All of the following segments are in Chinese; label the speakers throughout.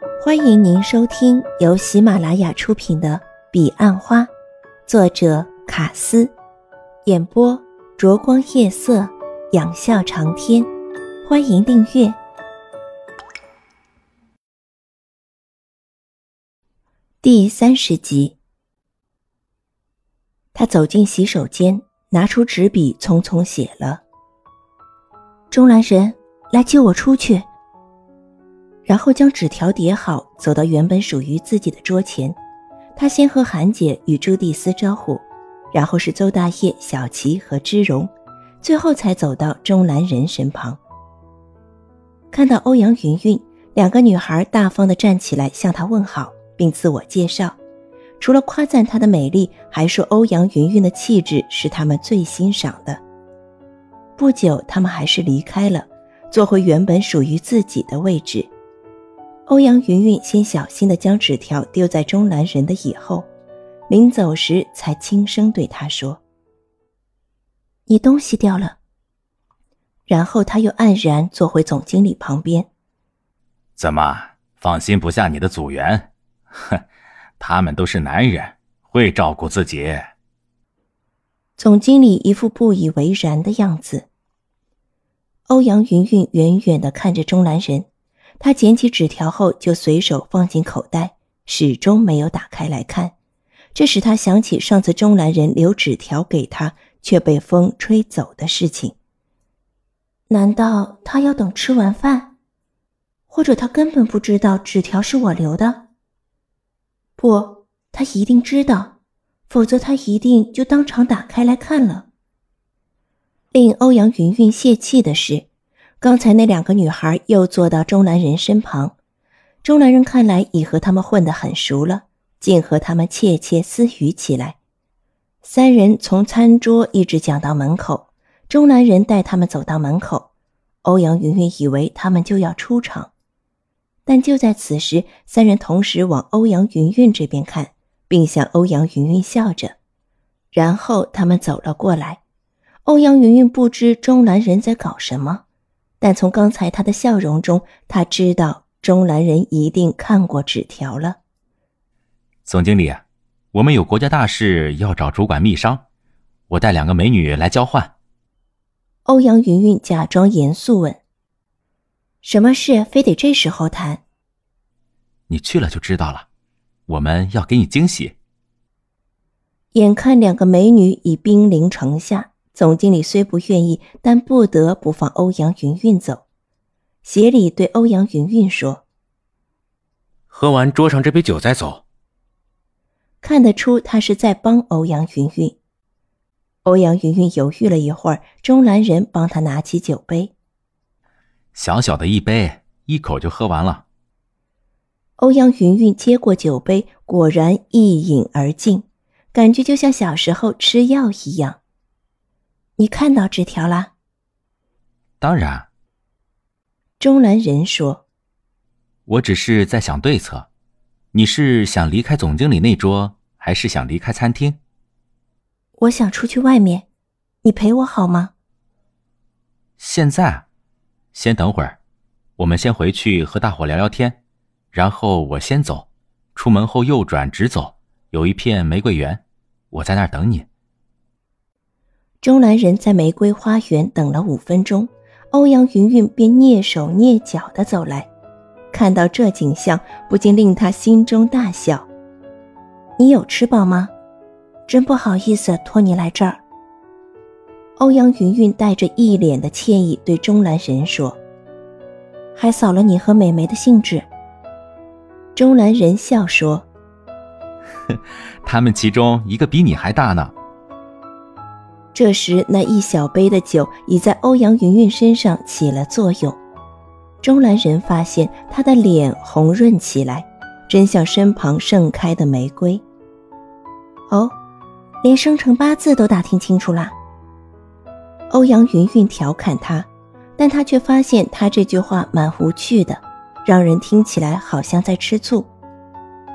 Speaker 1: 欢迎您收听由喜马拉雅出品的《彼岸花》，作者卡斯，演播灼光夜色，仰笑长天。欢迎订阅第三十集。他走进洗手间，拿出纸笔，匆匆写了：“钟兰人，来接我出去。”然后将纸条叠好，走到原本属于自己的桌前。他先和韩姐与朱蒂斯招呼，然后是邹大业、小琪和芝荣，最后才走到钟兰人身旁。看到欧阳云云，两个女孩大方地站起来向他问好，并自我介绍。除了夸赞她的美丽，还说欧阳云云的气质是他们最欣赏的。不久，他们还是离开了，坐回原本属于自己的位置。欧阳云云先小心地将纸条丢在钟兰人的椅后，临走时才轻声对他说：“你东西掉了。”然后他又黯然坐回总经理旁边。
Speaker 2: 怎么放心不下你的组员？哼，他们都是男人，会照顾自己。
Speaker 1: 总经理一副不以为然的样子。欧阳云云远远地看着钟兰人。他捡起纸条后，就随手放进口袋，始终没有打开来看。这使他想起上次钟兰人留纸条给他，却被风吹走的事情。难道他要等吃完饭？或者他根本不知道纸条是我留的？不，他一定知道，否则他一定就当场打开来看了。令欧阳云云泄气的是。刚才那两个女孩又坐到钟南人身旁，钟南人看来已和他们混得很熟了，竟和他们窃窃私语起来。三人从餐桌一直讲到门口，钟南人带他们走到门口。欧阳云云以为他们就要出场，但就在此时，三人同时往欧阳云云这边看，并向欧阳云云笑着，然后他们走了过来。欧阳云云不知钟兰人在搞什么。但从刚才他的笑容中，他知道中兰人一定看过纸条了。
Speaker 2: 总经理，我们有国家大事要找主管密商，我带两个美女来交换。
Speaker 1: 欧阳云云假装严肃问：“什么事非得这时候谈？”
Speaker 2: 你去了就知道了，我们要给你惊喜。
Speaker 1: 眼看两个美女已兵临城下。总经理虽不愿意，但不得不放欧阳云云走。协理对欧阳云云说：“
Speaker 3: 喝完桌上这杯酒再走。”
Speaker 1: 看得出他是在帮欧阳云云。欧阳云云犹豫了一会儿，钟兰人帮他拿起酒杯。
Speaker 2: 小小的一杯，一口就喝完了。
Speaker 1: 欧阳云云接过酒杯，果然一饮而尽，感觉就像小时候吃药一样。你看到纸条了？
Speaker 2: 当然。
Speaker 1: 钟兰人说：“
Speaker 2: 我只是在想对策。你是想离开总经理那桌，还是想离开餐厅？”
Speaker 1: 我想出去外面，你陪我好吗？
Speaker 2: 现在，先等会儿，我们先回去和大伙聊聊天，然后我先走。出门后右转直走，有一片玫瑰园，我在那儿等你。
Speaker 1: 钟兰人在玫瑰花园等了五分钟，欧阳云云便蹑手蹑脚地走来，看到这景象，不禁令他心中大笑。你有吃饱吗？真不好意思拖你来这儿。欧阳云云带着一脸的歉意对钟兰人说：“还扫了你和美眉的兴致。”钟兰人笑说：“
Speaker 2: 他们其中一个比你还大呢。”
Speaker 1: 这时，那一小杯的酒已在欧阳云云身上起了作用。钟兰人发现她的脸红润起来，真像身旁盛开的玫瑰。哦，连生辰八字都打听清楚啦。欧阳云云调侃他，但他却发现他这句话蛮无趣的，让人听起来好像在吃醋。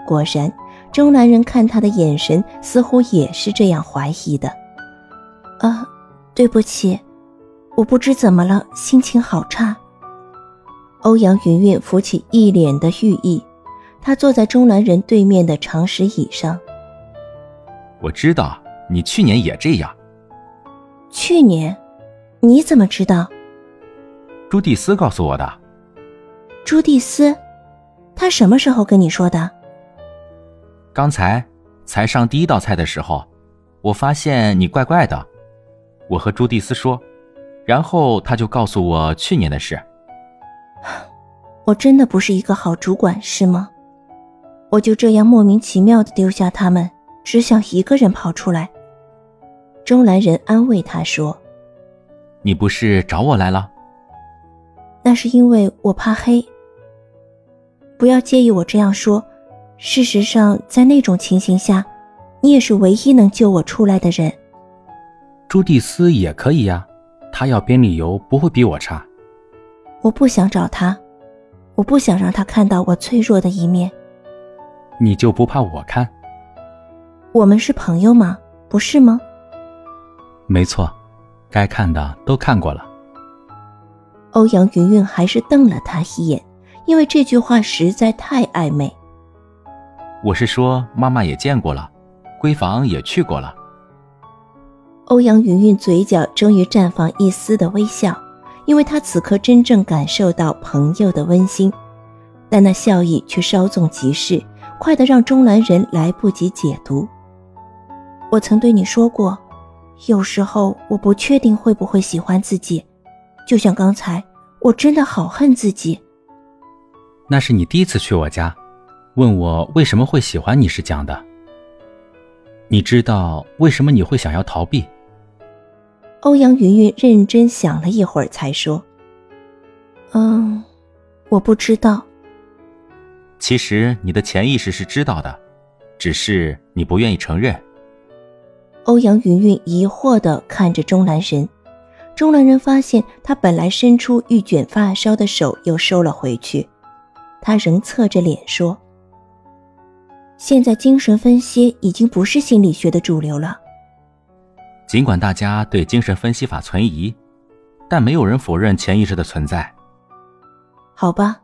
Speaker 1: 果然，钟兰人看他的眼神似乎也是这样怀疑的。啊，对不起，我不知怎么了，心情好差。欧阳云云浮起一脸的寓意，他坐在中南人对面的长石椅上。
Speaker 2: 我知道你去年也这样。
Speaker 1: 去年，你怎么知道？
Speaker 2: 朱蒂斯告诉我的。
Speaker 1: 朱蒂斯，他什么时候跟你说的？
Speaker 2: 刚才才上第一道菜的时候，我发现你怪怪的。我和朱蒂斯说，然后他就告诉我去年的事。
Speaker 1: 我真的不是一个好主管，是吗？我就这样莫名其妙的丢下他们，只想一个人跑出来。中兰人安慰他说：“
Speaker 2: 你不是找我来了？
Speaker 1: 那是因为我怕黑。不要介意我这样说。事实上，在那种情形下，你也是唯一能救我出来的人。
Speaker 3: 朱蒂斯也可以呀，他要编理由不会比我差。
Speaker 1: 我不想找他，我不想让他看到我脆弱的一面。
Speaker 3: 你就不怕我看？
Speaker 1: 我们是朋友吗？不是吗？”
Speaker 3: 没错，该看的都看过了。
Speaker 1: 欧阳云云还是瞪了他一眼，因为这句话实在太暧昧。
Speaker 2: 我是说，妈妈也见过了，闺房也去过了。
Speaker 1: 欧阳云云嘴角终于绽放一丝的微笑，因为她此刻真正感受到朋友的温馨，但那笑意却稍纵即逝，快得让钟兰人来不及解读。我曾对你说过。有时候我不确定会不会喜欢自己，就像刚才，我真的好恨自己。
Speaker 3: 那是你第一次去我家，问我为什么会喜欢你时讲的。你知道为什么你会想要逃避？
Speaker 1: 欧阳云云认真想了一会儿，才说：“嗯，我不知道。
Speaker 2: 其实你的潜意识是知道的，只是你不愿意承认。”
Speaker 1: 欧阳云云疑惑的看着钟兰人，钟兰人发现他本来伸出欲卷发梢的手又收了回去，他仍侧着脸说：“现在精神分析已经不是心理学的主流了。
Speaker 2: 尽管大家对精神分析法存疑，但没有人否认潜意识的存在。
Speaker 1: 好吧，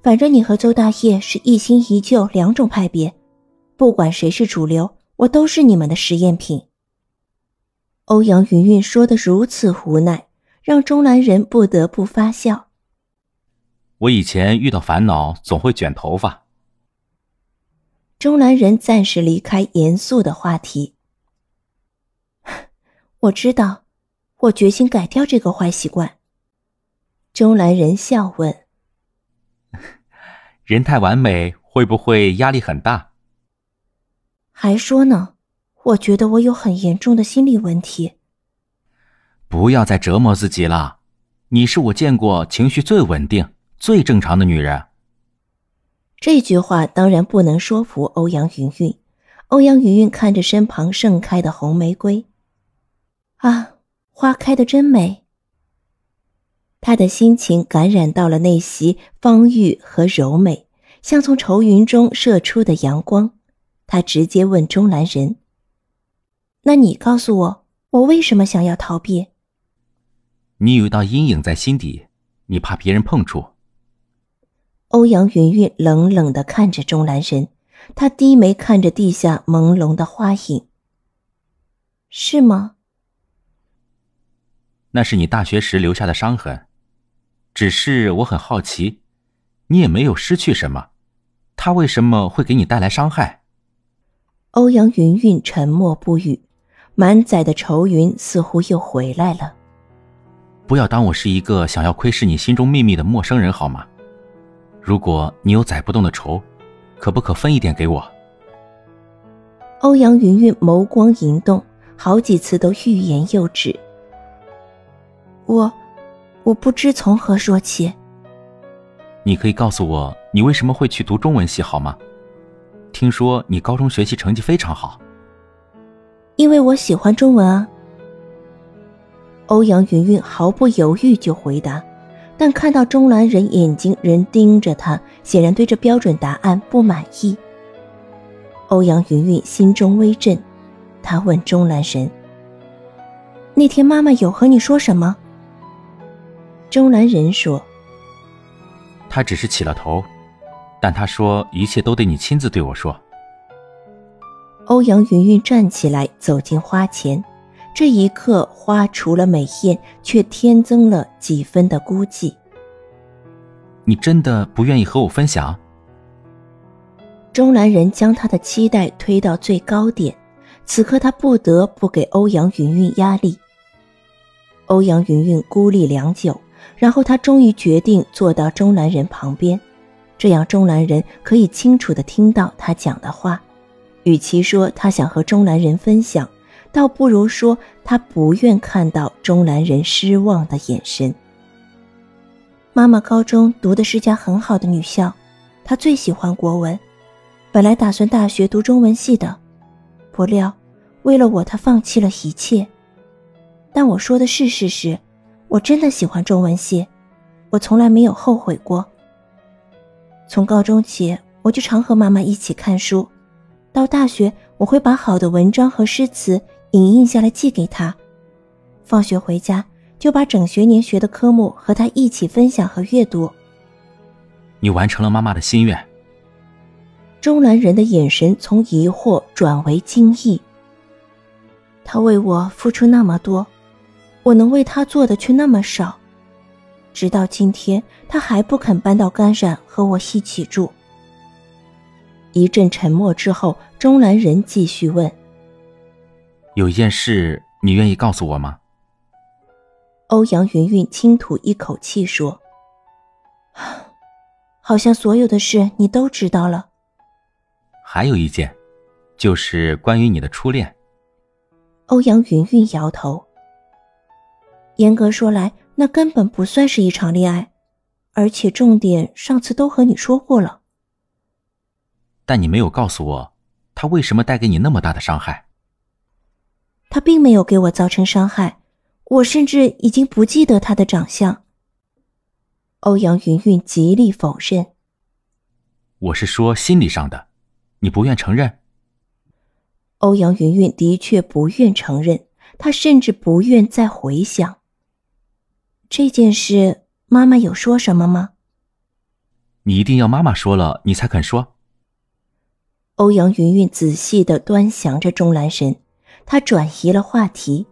Speaker 1: 反正你和邹大业是一新一旧两种派别，不管谁是主流，我都是你们的实验品。”欧阳云云说的如此无奈，让钟南人不得不发笑。
Speaker 2: 我以前遇到烦恼总会卷头发。
Speaker 1: 钟南人暂时离开严肃的话题。我知道，我决心改掉这个坏习惯。周兰人笑问：“
Speaker 2: 人太完美会不会压力很大？”
Speaker 1: 还说呢。我觉得我有很严重的心理问题。
Speaker 2: 不要再折磨自己了，你是我见过情绪最稳定、最正常的女人。
Speaker 1: 这句话当然不能说服欧阳云云。欧阳云云看着身旁盛开的红玫瑰，啊，花开的真美。他的心情感染到了那袭芳郁和柔美，像从愁云中射出的阳光。他直接问钟兰人。那你告诉我，我为什么想要逃避？
Speaker 2: 你有一道阴影在心底，你怕别人碰触。
Speaker 1: 欧阳云云冷冷的看着钟兰人，他低眉看着地下朦胧的花影。是吗？
Speaker 2: 那是你大学时留下的伤痕，只是我很好奇，你也没有失去什么，他为什么会给你带来伤害？
Speaker 1: 欧阳云云沉默不语。满载的愁云似乎又回来了。
Speaker 2: 不要当我是一个想要窥视你心中秘密的陌生人好吗？如果你有载不动的愁，可不可分一点给我？
Speaker 1: 欧阳云云眸光盈动，好几次都欲言又止。我，我不知从何说起。
Speaker 2: 你可以告诉我，你为什么会去读中文系好吗？听说你高中学习成绩非常好。
Speaker 1: 因为我喜欢中文啊。欧阳云云毫不犹豫就回答，但看到钟兰人眼睛仍盯着他，显然对这标准答案不满意。欧阳云云心中微震，他问钟兰神：“那天妈妈有和你说什么？”钟兰仁说：“
Speaker 2: 他只是起了头，但他说一切都得你亲自对我说。
Speaker 1: 欧阳云云站起来，走进花前。这一刻，花除了美艳，却添增了几分的孤寂。
Speaker 2: 你真的不愿意和我分享？
Speaker 1: 钟兰人将他的期待推到最高点，此刻他不得不给欧阳云云压力。欧阳云云孤立良久，然后他终于决定坐到钟兰人旁边，这样钟兰人可以清楚的听到他讲的话。与其说他想和钟兰人分享，倒不如说他不愿看到钟兰人失望的眼神。妈妈高中读的是家很好的女校，她最喜欢国文。本来打算大学读中文系的，不料为了我，她放弃了一切。但我说的是事实，我真的喜欢中文系，我从来没有后悔过。从高中起，我就常和妈妈一起看书，到大学，我会把好的文章和诗词影印下来寄给她。放学回家，就把整学年学的科目和她一起分享和阅读。
Speaker 2: 你完成了妈妈的心愿。
Speaker 1: 中南人的眼神从疑惑转为惊异。他为我付出那么多，我能为他做的却那么少。直到今天，他还不肯搬到甘陕和我一起住。一阵沉默之后，钟兰人继续问：“
Speaker 2: 有一件事，你愿意告诉我吗？”
Speaker 1: 欧阳云云轻吐一口气说：“好像所有的事你都知道了。”
Speaker 2: 还有一件，就是关于你的初恋。
Speaker 1: 欧阳云云摇头。严格说来，那根本不算是一场恋爱，而且重点上次都和你说过了。
Speaker 2: 但你没有告诉我，他为什么带给你那么大的伤害？
Speaker 1: 他并没有给我造成伤害，我甚至已经不记得他的长相。欧阳云云极力否认。
Speaker 2: 我是说心理上的。你不愿承认？
Speaker 1: 欧阳云云的确不愿承认，她甚至不愿再回想这件事。妈妈有说什么吗？
Speaker 2: 你一定要妈妈说了，你才肯说。
Speaker 1: 欧阳云云仔细的端详着钟兰神，他转移了话题。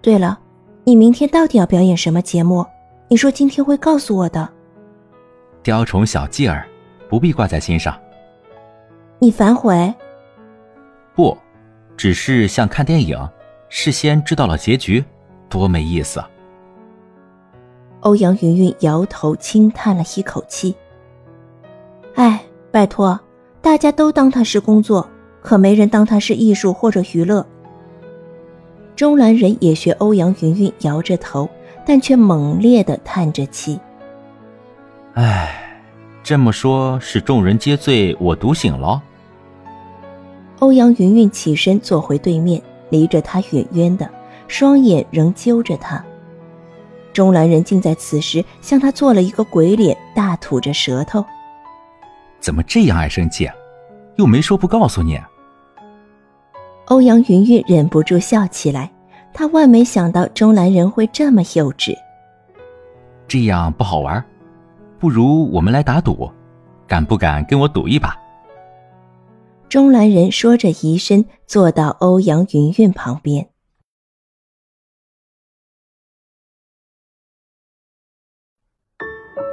Speaker 1: 对了，你明天到底要表演什么节目？你说今天会告诉我的。
Speaker 2: 雕虫小技儿，不必挂在心上。
Speaker 1: 你反悔？
Speaker 2: 不，只是像看电影，事先知道了结局，多没意思啊！
Speaker 1: 欧阳云云摇头，轻叹了一口气。哎，拜托，大家都当他是工作，可没人当他是艺术或者娱乐。钟兰人也学欧阳云云摇着头，但却猛烈的叹着气。
Speaker 2: 哎，这么说，是众人皆醉我独醒了。
Speaker 1: 欧阳云云起身坐回对面，离着他远远的，双眼仍揪着他。钟兰人竟在此时向他做了一个鬼脸，大吐着舌头。
Speaker 2: 怎么这样爱生气？又没说不告诉你。
Speaker 1: 欧阳云云忍不住笑起来，他万没想到钟兰人会这么幼稚。
Speaker 2: 这样不好玩，不如我们来打赌，敢不敢跟我赌一把？
Speaker 1: 钟兰人说着，移身坐到欧阳云云旁边。